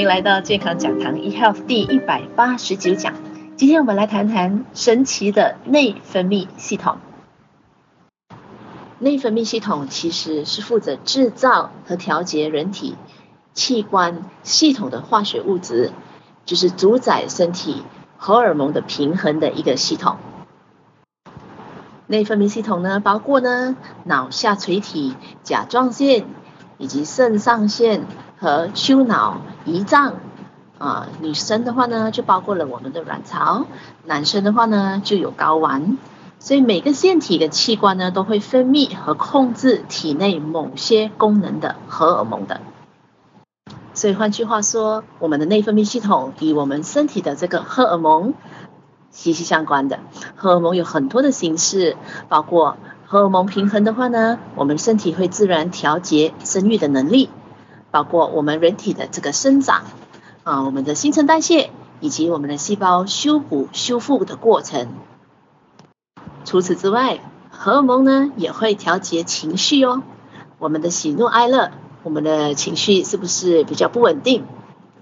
迎来到健康讲堂 eHealth 第一百八十九讲。今天我们来谈谈神奇的内分泌系统。内分泌系统其实是负责制造和调节人体器官系统的化学物质，就是主宰身体荷尔蒙的平衡的一个系统。内分泌系统呢，包括呢脑下垂体、甲状腺以及肾上腺和丘脑、胰脏。啊，女生的话呢，就包括了我们的卵巢；男生的话呢，就有睾丸。所以每个腺体的器官呢，都会分泌和控制体内某些功能的荷尔蒙的。所以换句话说，我们的内分泌系统与我们身体的这个荷尔蒙。息息相关的荷尔蒙有很多的形式，包括荷尔蒙平衡的话呢，我们身体会自然调节生育的能力，包括我们人体的这个生长啊，我们的新陈代谢以及我们的细胞修补修复的过程。除此之外，荷尔蒙呢也会调节情绪哦，我们的喜怒哀乐，我们的情绪是不是比较不稳定？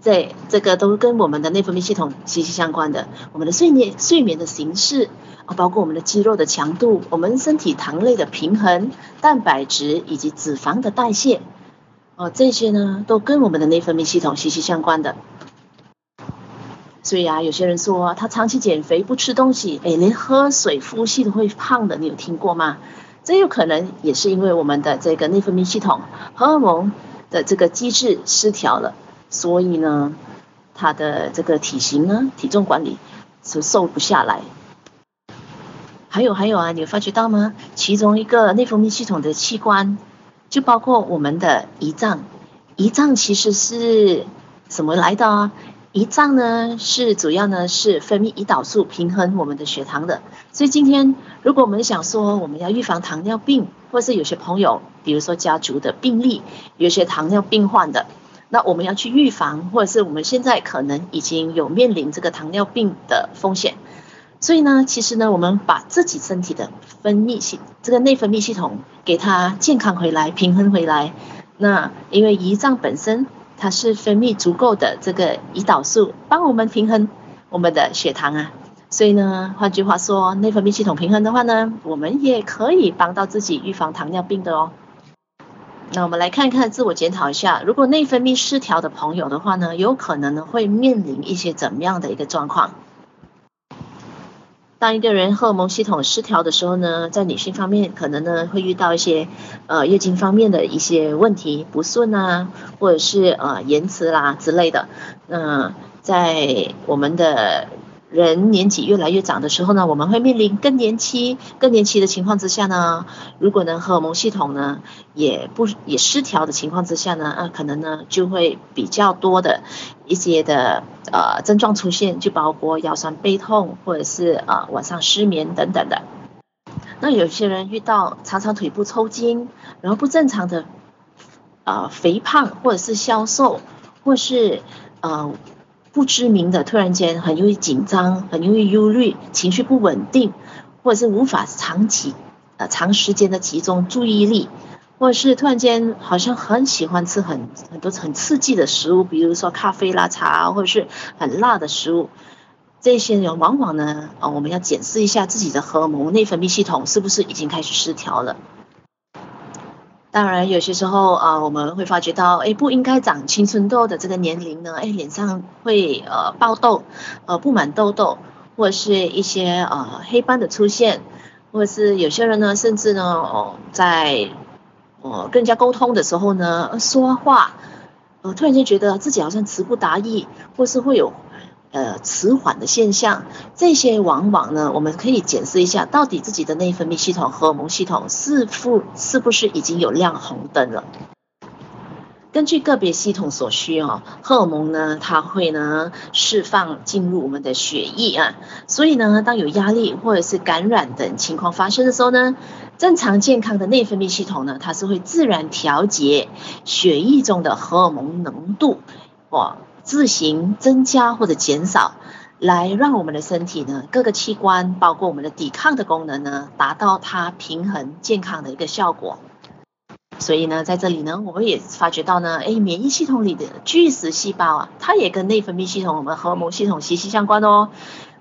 这，这个都跟我们的内分泌系统息息相关的。我们的睡眠、睡眠的形式啊，包括我们的肌肉的强度，我们身体糖类的平衡、蛋白质以及脂肪的代谢，哦，这些呢都跟我们的内分泌系统息息相关的。所以啊，有些人说他长期减肥不吃东西，哎，连喝水、呼吸都会胖的，你有听过吗？这有可能也是因为我们的这个内分泌系统、荷尔蒙的这个机制失调了。所以呢，他的这个体型呢，体重管理是瘦不下来。还有还有啊，你有发觉到吗？其中一个内分泌系统的器官，就包括我们的胰脏。胰脏其实是什么来的啊？胰脏呢是主要呢是分泌胰岛素，平衡我们的血糖的。所以今天如果我们想说我们要预防糖尿病，或是有些朋友，比如说家族的病例，有些糖尿病患的。那我们要去预防，或者是我们现在可能已经有面临这个糖尿病的风险，所以呢，其实呢，我们把自己身体的分泌系，这个内分泌系统给它健康回来、平衡回来。那因为胰脏本身它是分泌足够的这个胰岛素，帮我们平衡我们的血糖啊。所以呢，换句话说，内分泌系统平衡的话呢，我们也可以帮到自己预防糖尿病的哦。那我们来看一看，自我检讨一下，如果内分泌失调的朋友的话呢，有可能呢会面临一些怎么样的一个状况？当一个人荷尔蒙系统失调的时候呢，在女性方面可能呢会遇到一些呃月经方面的一些问题不顺啊，或者是呃延迟啦之类的。那、在我们的人年纪越来越长的时候呢，我们会面临更年期、更年期的情况之下呢，如果呢荷尔蒙系统呢也不也失调的情况之下呢，啊可能呢就会比较多的一些的呃症状出现，就包括腰酸背痛或者是、呃、晚上失眠等等的。那有些人遇到常常腿部抽筋，然后不正常的、呃、肥胖或者是消瘦，或是呃。不知名的，突然间很容易紧张，很容易忧虑，情绪不稳定，或者是无法长期呃长时间的集中注意力，或者是突然间好像很喜欢吃很很多很刺激的食物，比如说咖啡啦、茶，或者是很辣的食物，这些人往往呢，啊，我们要检视一下自己的荷尔蒙内分泌系统是不是已经开始失调了。当然，有些时候啊、我们会发觉到，哎，不应该长青春痘的这个年龄呢，哎，脸上会呃爆痘，呃布满痘痘，或者是一些呃黑斑的出现，或者是有些人呢，甚至呢，哦，在呃跟人家沟通的时候呢，说话，呃突然间觉得自己好像词不达意，或是会有。呃，迟缓的现象，这些往往呢，我们可以检视一下，到底自己的内分泌系统、荷尔蒙系统是否是不是已经有亮红灯了？根据个别系统所需哦，荷尔蒙呢，它会呢释放进入我们的血液啊，所以呢，当有压力或者是感染等情况发生的时候呢，正常健康的内分泌系统呢，它是会自然调节血液中的荷尔蒙浓度，哇。自行增加或者减少，来让我们的身体呢，各个器官，包括我们的抵抗的功能呢，达到它平衡健康的一个效果。所以呢，在这里呢，我们也发觉到呢，哎，免疫系统里的巨噬细胞啊，它也跟内分泌系统、我们荷尔蒙系统息息相关哦。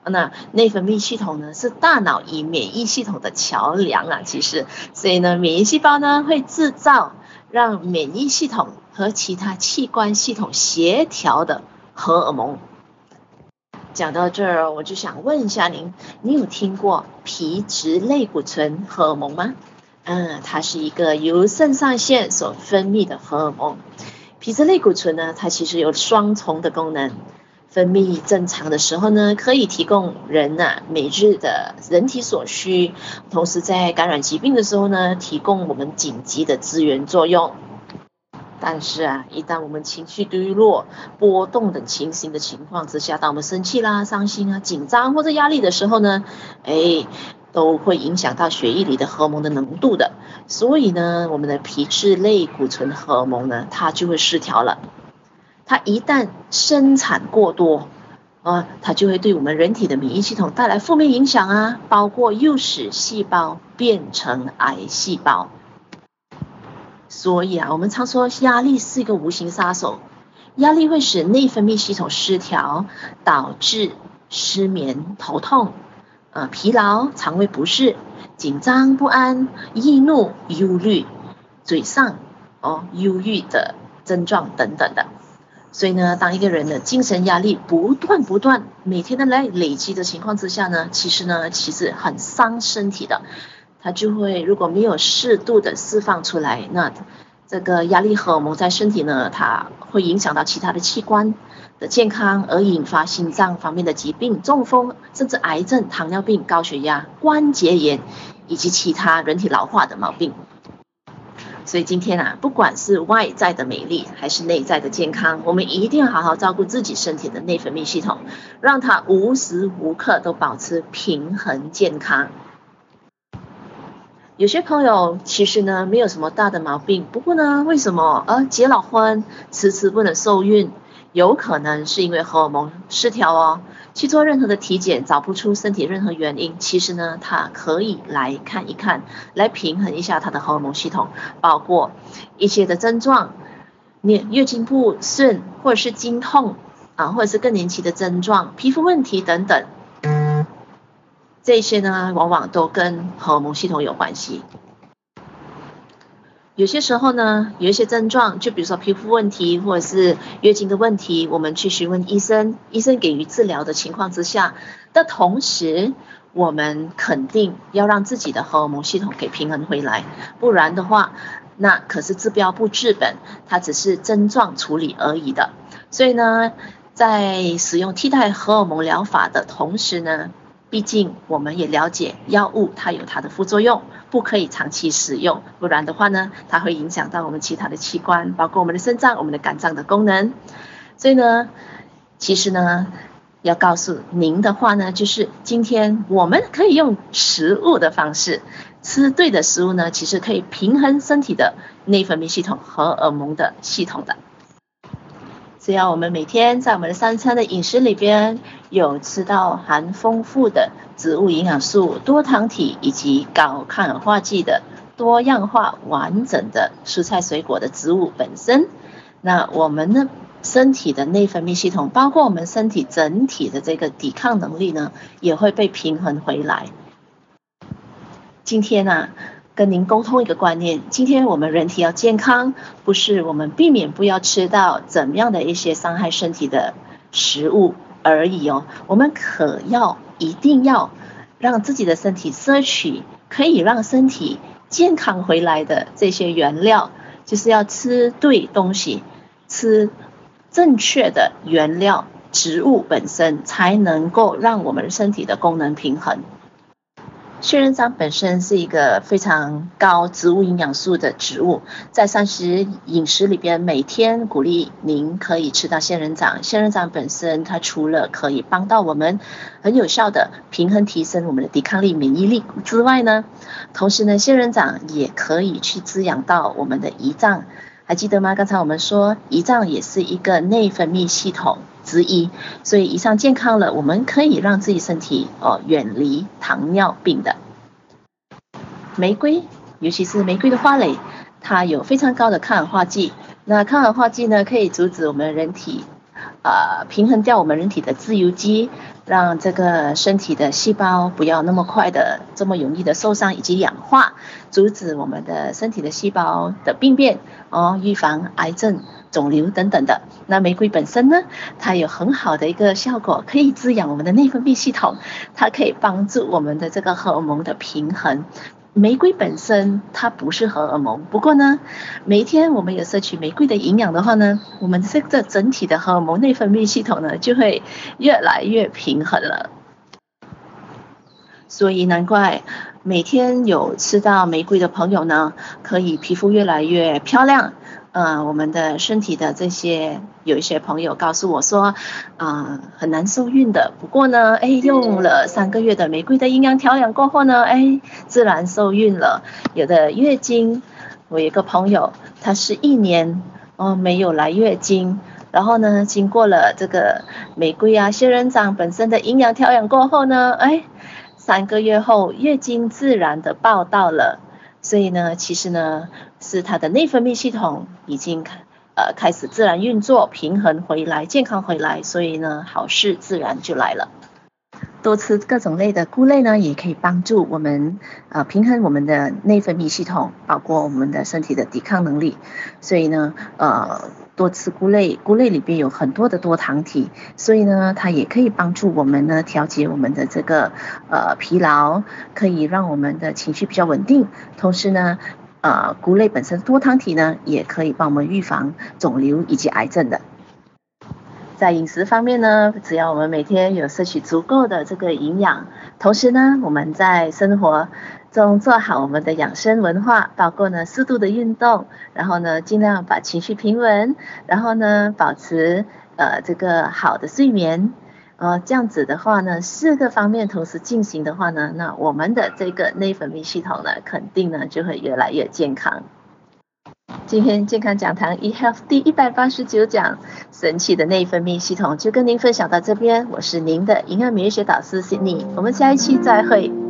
那内分泌系统呢，是大脑与免疫系统的桥梁啊，其实，所以呢，免疫细胞呢会制造让免疫系统和其他器官系统协调的荷尔蒙。讲到这儿，我就想问一下您，你有听过皮质类固醇荷尔蒙吗？嗯，它是一个由肾上腺所分泌的荷尔蒙。皮质类固醇呢，它其实有双重的功能。分泌正常的时候呢，可以提供人呐、每日的人体所需，同时在感染疾病的时候呢，提供我们紧急的资源作用。但是啊，一旦我们情绪低落、波动等情形的情况之下，当我们生气啦、伤心啊、紧张或者压力的时候呢，哎，都会影响到血液里的荷尔蒙的浓度的。所以呢，我们的皮质类固醇荷尔蒙呢，它就会失调了。它一旦生产过多，啊，它就会对我们人体的免疫系统带来负面影响啊，包括诱使细胞变成癌细胞。所以啊，我们常说压力是一个无形杀手，压力会使内分泌系统失调，导致失眠、头痛、呃疲劳、肠胃不适、紧张不安、易怒、忧虑、沮丧、哦忧郁的症状等等的。所以呢，当一个人的精神压力不断不断，每天的来累积的情况之下呢，其实呢，其实很伤身体的。它就会如果没有适度的释放出来，那这个压力荷尔蒙在身体呢，它会影响到其他的器官的健康，而引发心脏方面的疾病、中风，甚至癌症、糖尿病、高血压、关节炎以及其他人体老化的毛病。所以今天啊，不管是外在的美丽还是内在的健康，我们一定要好好照顾自己身体的内分泌系统，让它无时无刻都保持平衡健康。有些朋友其实呢，没有什么大的毛病，不过呢，为什么呃结了婚迟迟不能受孕？有可能是因为荷尔蒙失调哦。去做任何的体检，找不出身体任何原因，其实呢，他可以来看一看，来平衡一下他的荷尔蒙系统，包括一些的症状，你月经不顺，或者是经痛啊，或者是更年期的症状，皮肤问题等等，这些呢，往往都跟荷尔蒙系统有关系。有些时候呢，有一些症状，就比如说皮肤问题或者是月经的问题，我们去询问医生，医生给予治疗的情况之下的同时，我们肯定要让自己的荷尔蒙系统给平衡回来，不然的话，那可是治标不治本，它只是症状处理而已的。所以呢，在使用替代荷尔蒙疗法的同时呢，毕竟我们也了解药物它有它的副作用。不可以长期使用，不然的话呢，它会影响到我们其他的器官，包括我们的肾脏、我们的肝脏的功能。所以呢，其实呢，要告诉您的话呢，就是今天我们可以用食物的方式，吃对的食物呢，其实可以平衡身体的内分泌系统、荷尔蒙的系统的。只要我们每天在我们的三餐的饮食里边有吃到含丰富的植物营养素、多糖体以及高抗氧化剂的多样化完整的蔬菜水果的植物本身，那我们的身体的内分泌系统，包括我们身体整体的这个抵抗能力呢，也会被平衡回来。今天呢、啊。跟您沟通一个观念，今天我们人体要健康，不是我们避免不要吃到怎么样的一些伤害身体的食物而已哦，我们可要一定要让自己的身体摄取可以让身体健康回来的这些原料，就是要吃对东西，吃正确的原料，植物本身才能够让我们身体的功能平衡。仙人掌本身是一个非常高植物营养素的植物，在膳食饮食里边，每天鼓励您可以吃到仙人掌。仙人掌本身，它除了可以帮到我们很有效的平衡提升我们的抵抗力、免疫力之外呢，同时呢，仙人掌也可以去滋养到我们的胰脏。还记得吗？刚才我们说胰脏也是一个内分泌系统之一，所以胰脏健康了，我们可以让自己身体哦远离糖尿病的。玫瑰，尤其是玫瑰的花蕾，它有非常高的抗氧化剂。那抗氧化剂呢，可以阻止我们人体，呃，平衡掉我们人体的自由基，让这个身体的细胞不要那么快的这么容易的受伤以及氧化，阻止我们的身体的细胞的病变，哦，预防癌症、肿瘤等等的。那玫瑰本身呢，它有很好的一个效果，可以滋养我们的内分泌系统，它可以帮助我们的这个荷尔蒙的平衡。玫瑰本身它不是荷尔蒙，不过呢，每天我们有摄取玫瑰的营养的话呢，我们这个整体的荷尔蒙内分泌系统呢就会越来越平衡了。所以难怪每天有吃到玫瑰的朋友呢，可以皮肤越来越漂亮。嗯、呃，我们的身体的这些有一些朋友告诉我说，啊、呃，很难受孕的。不过呢，哎，用了三个月的玫瑰的营养调养过后呢，哎，自然受孕了。有的月经，我有一个朋友，她是一年哦没有来月经，然后呢，经过了这个玫瑰啊、仙人掌本身的营养调养过后呢，哎，三个月后月经自然的报到了。所以呢，其实呢，是他的内分泌系统已经开呃开始自然运作，平衡回来，健康回来，所以呢，好事自然就来了。多吃各种类的菇类呢，也可以帮助我们呃平衡我们的内分泌系统，包括我们的身体的抵抗能力。所以呢，呃。多吃菇类，菇类里边有很多的多糖体，所以呢，它也可以帮助我们呢调节我们的这个呃疲劳，可以让我们的情绪比较稳定。同时呢，呃，菇类本身多糖体呢，也可以帮我们预防肿瘤以及癌症的。在饮食方面呢，只要我们每天有摄取足够的这个营养，同时呢，我们在生活中做好我们的养生文化，包括呢适度的运动，然后呢尽量把情绪平稳，然后呢保持呃这个好的睡眠，呃这样子的话呢四个方面同时进行的话呢，那我们的这个内分泌系统呢肯定呢就会越来越健康。今天健康讲堂 eHealth 第一百八十九讲，神奇的内分泌系统就跟您分享到这边，我是您的营养免疫学导师 Cindy，我们下一期再会。